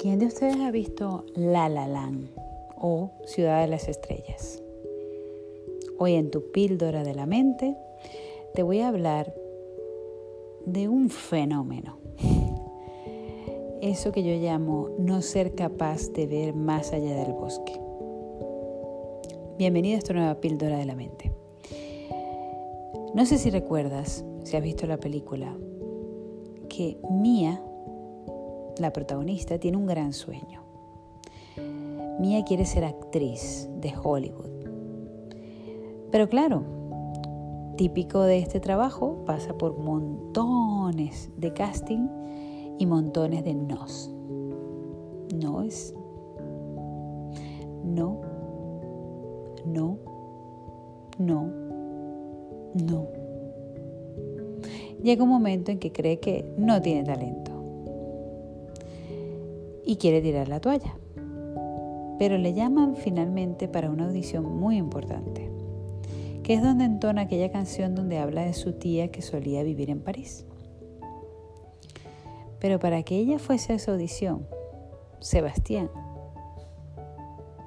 ¿Quién de ustedes ha visto La La Land o Ciudad de las Estrellas? Hoy en tu píldora de la mente te voy a hablar de un fenómeno. Eso que yo llamo no ser capaz de ver más allá del bosque. Bienvenido a esta nueva píldora de la mente. No sé si recuerdas, si has visto la película, que Mía la protagonista, tiene un gran sueño. Mia quiere ser actriz de Hollywood. Pero claro, típico de este trabajo, pasa por montones de casting y montones de nos. No es. No. No. No. No. Llega un momento en que cree que no tiene talento y quiere tirar la toalla. Pero le llaman finalmente para una audición muy importante, que es donde entona aquella canción donde habla de su tía que solía vivir en París. Pero para que ella fuese a esa audición, Sebastián,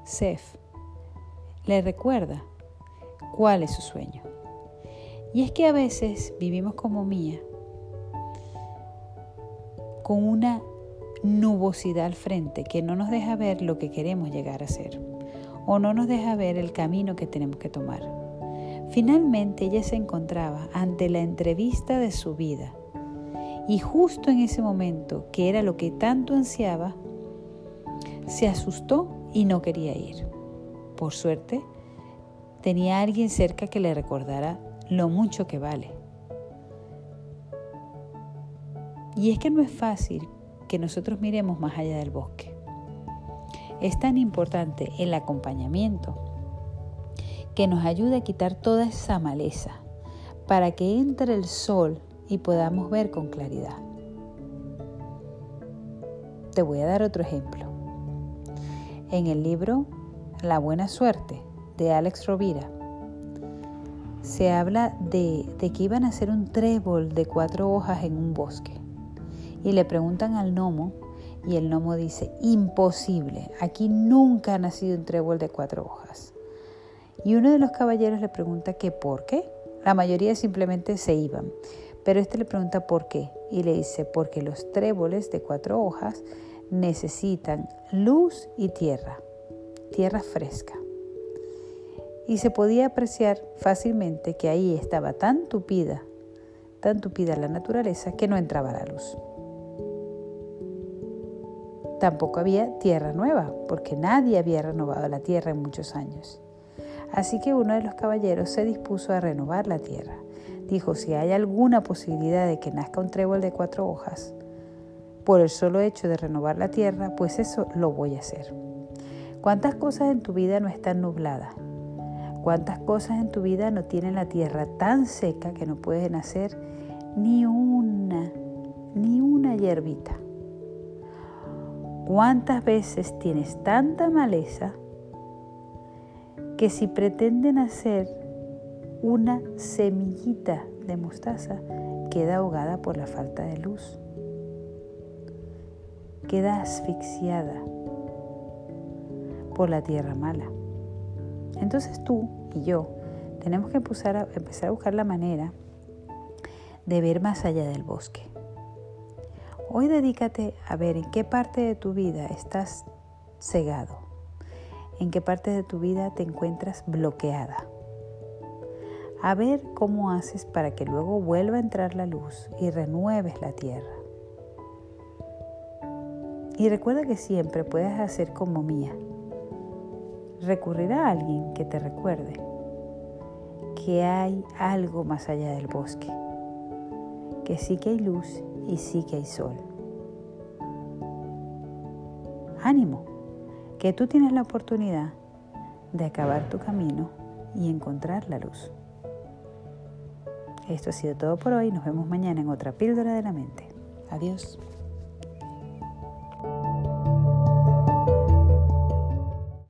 Sef, le recuerda cuál es su sueño. Y es que a veces vivimos como Mía, con una nubosidad al frente que no nos deja ver lo que queremos llegar a ser o no nos deja ver el camino que tenemos que tomar. Finalmente ella se encontraba ante la entrevista de su vida y justo en ese momento, que era lo que tanto ansiaba, se asustó y no quería ir. Por suerte, tenía alguien cerca que le recordara lo mucho que vale. Y es que no es fácil que nosotros miremos más allá del bosque. Es tan importante el acompañamiento que nos ayude a quitar toda esa maleza para que entre el sol y podamos ver con claridad. Te voy a dar otro ejemplo. En el libro La buena suerte de Alex Rovira se habla de, de que iban a hacer un trébol de cuatro hojas en un bosque. Y le preguntan al gnomo y el gnomo dice, imposible, aquí nunca ha nacido un trébol de cuatro hojas. Y uno de los caballeros le pregunta que por qué. La mayoría simplemente se iban, pero este le pregunta por qué y le dice, porque los tréboles de cuatro hojas necesitan luz y tierra, tierra fresca. Y se podía apreciar fácilmente que ahí estaba tan tupida, tan tupida la naturaleza que no entraba la luz. Tampoco había tierra nueva, porque nadie había renovado la tierra en muchos años. Así que uno de los caballeros se dispuso a renovar la tierra. Dijo, si hay alguna posibilidad de que nazca un trébol de cuatro hojas, por el solo hecho de renovar la tierra, pues eso lo voy a hacer. ¿Cuántas cosas en tu vida no están nubladas? ¿Cuántas cosas en tu vida no tienen la tierra tan seca que no puede nacer ni una, ni una hierbita? ¿Cuántas veces tienes tanta maleza que si pretenden hacer una semillita de mostaza, queda ahogada por la falta de luz? Queda asfixiada por la tierra mala. Entonces tú y yo tenemos que empezar a, buscar la manera de ver más allá del bosque Hoy dedícate a ver en qué parte de tu vida estás cegado, en qué parte de tu vida te encuentras bloqueada. A ver cómo haces para que luego vuelva a entrar la luz y renueves la tierra. Y recuerda que siempre puedes hacer como mía. Recurrir a alguien que te recuerde que hay algo más allá del bosque, que sí que hay luz y sí que hay sol. Ánimo, que tú tienes la oportunidad de acabar tu camino y encontrar la luz. Esto ha sido todo por hoy. Nos vemos mañana en otra píldora de la mente. Adiós.